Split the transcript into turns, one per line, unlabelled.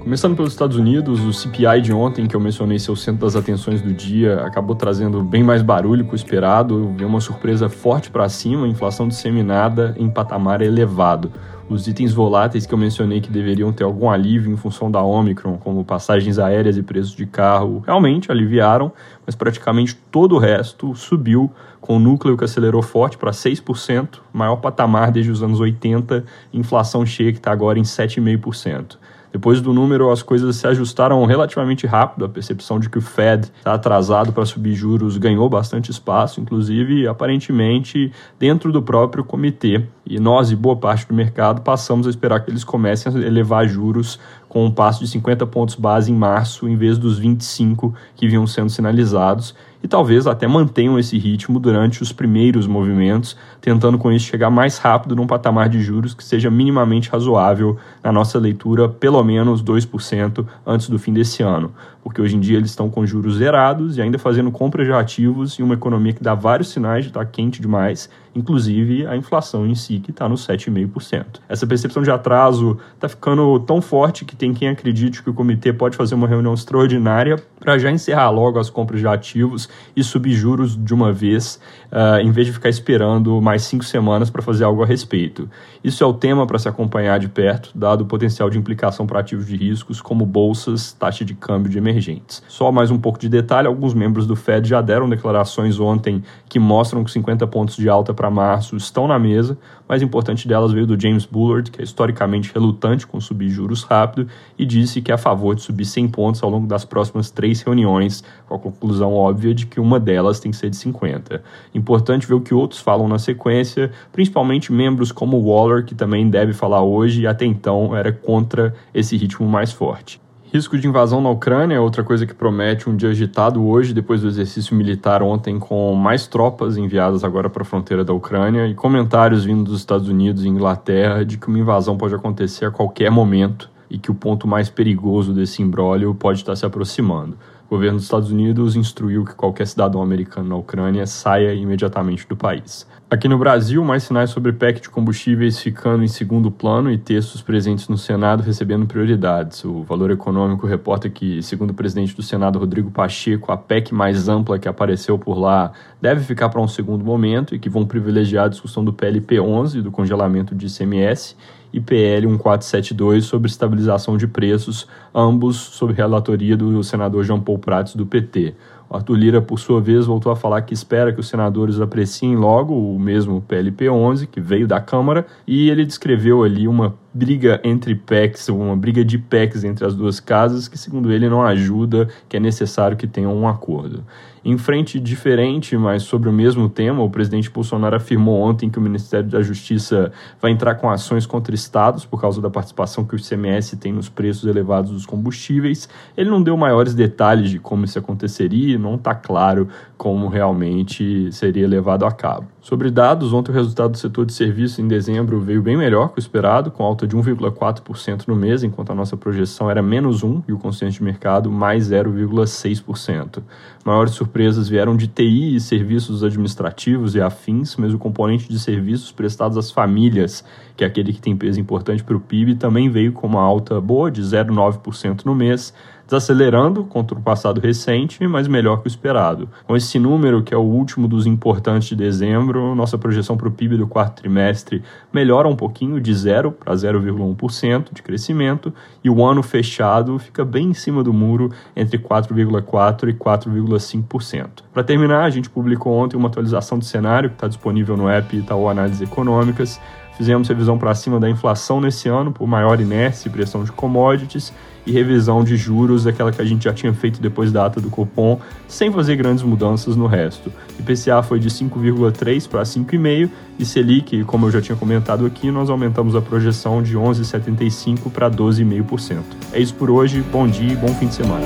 Começando pelos Estados Unidos, o CPI de ontem, que eu mencionei ser o centro das atenções do dia, acabou trazendo bem mais barulho que o esperado, veio uma surpresa forte para cima, inflação disseminada em patamar elevado. Os itens voláteis que eu mencionei que deveriam ter algum alívio em função da Omicron, como passagens aéreas e preços de carro, realmente aliviaram, mas praticamente todo o resto subiu, com o núcleo que acelerou forte para 6%, maior patamar desde os anos 80, inflação cheia que está agora em 7,5%. Depois do número, as coisas se ajustaram relativamente rápido. A percepção de que o Fed está atrasado para subir juros ganhou bastante espaço, inclusive, aparentemente, dentro do próprio comitê. E nós e boa parte do mercado passamos a esperar que eles comecem a elevar juros com um passo de 50 pontos base em março, em vez dos 25 que vinham sendo sinalizados, e talvez até mantenham esse ritmo durante os primeiros movimentos, tentando com isso chegar mais rápido num patamar de juros que seja minimamente razoável na nossa leitura, pelo menos 2% antes do fim desse ano, porque hoje em dia eles estão com juros zerados e ainda fazendo compras de ativos em uma economia que dá vários sinais de estar quente demais, inclusive a inflação em si, que está no 7,5%. Essa percepção de atraso está ficando tão forte que tem quem acredite que o comitê pode fazer uma reunião extraordinária para já encerrar logo as compras de ativos e subir juros de uma vez, uh, em vez de ficar esperando mais cinco semanas para fazer algo a respeito. Isso é o tema para se acompanhar de perto, dado o potencial de implicação para ativos de riscos como bolsas, taxa de câmbio de emergentes. Só mais um pouco de detalhe: alguns membros do Fed já deram declarações ontem que mostram que 50 pontos de alta para março estão na mesa. Mais importante delas veio do James Bullard, que é historicamente relutante com subir juros rápido, e disse que é a favor de subir 100 pontos ao longo das próximas três reuniões, com a conclusão óbvia de que uma delas tem que ser de 50. Importante ver o que outros falam na sequência, principalmente membros como Waller, que também deve falar hoje e até então era contra esse ritmo mais forte. Risco de invasão na Ucrânia é outra coisa que promete um dia agitado hoje, depois do exercício militar ontem, com mais tropas enviadas agora para a fronteira da Ucrânia e comentários vindo dos Estados Unidos e Inglaterra de que uma invasão pode acontecer a qualquer momento e que o ponto mais perigoso desse imbróglio pode estar se aproximando. O governo dos Estados Unidos instruiu que qualquer cidadão americano na Ucrânia saia imediatamente do país. Aqui no Brasil, mais sinais sobre PEC de combustíveis ficando em segundo plano e textos presentes no Senado recebendo prioridades. O Valor Econômico reporta que, segundo o presidente do Senado, Rodrigo Pacheco, a PEC mais ampla que apareceu por lá deve ficar para um segundo momento e que vão privilegiar a discussão do PLP 11, do congelamento de ICMS, e PL 1472 sobre estabilização de preços, ambos sob relatoria do senador João Paulo Prates do PT. O Arthur Lira, por sua vez, voltou a falar que espera que os senadores apreciem logo o mesmo PLP 11, que veio da Câmara, e ele descreveu ali uma briga entre PECs, uma briga de PECs entre as duas casas, que segundo ele não ajuda, que é necessário que tenham um acordo. Em frente diferente, mas sobre o mesmo tema, o presidente Bolsonaro afirmou ontem que o Ministério da Justiça vai entrar com ações contra estados por causa da participação que o ICMS tem nos preços elevados dos combustíveis. Ele não deu maiores detalhes de como isso aconteceria, não está claro como realmente seria levado a cabo. Sobre dados, ontem o resultado do setor de serviços em dezembro veio bem melhor que o esperado, com alta de 1,4% no mês, enquanto a nossa projeção era menos 1% e o consenso de mercado mais 0,6%. Maiores surpresas vieram de TI e serviços administrativos e afins, mas o componente de serviços prestados às famílias, que é aquele que tem peso importante para o PIB, também veio com uma alta boa de 0,9% no mês, desacelerando contra o passado recente, mas melhor que o esperado. Com esse número, que é o último dos importantes de dezembro, nossa projeção para o PIB do quarto trimestre melhora um pouquinho, de 0 para 0,1% de crescimento, e o ano fechado fica bem em cima do muro, entre 4,4% e 4,5%. Para terminar, a gente publicou ontem uma atualização do cenário que está disponível no app Itaú Análises Econômicas. Fizemos revisão para cima da inflação nesse ano, por maior inércia e pressão de commodities, e revisão de juros, aquela que a gente já tinha feito depois da ata do Copom, sem fazer grandes mudanças no resto. IPCA foi de 5,3 para 5,5 e Selic, como eu já tinha comentado aqui, nós aumentamos a projeção de 11,75 para 12,5%. É isso por hoje, bom dia e bom fim de semana.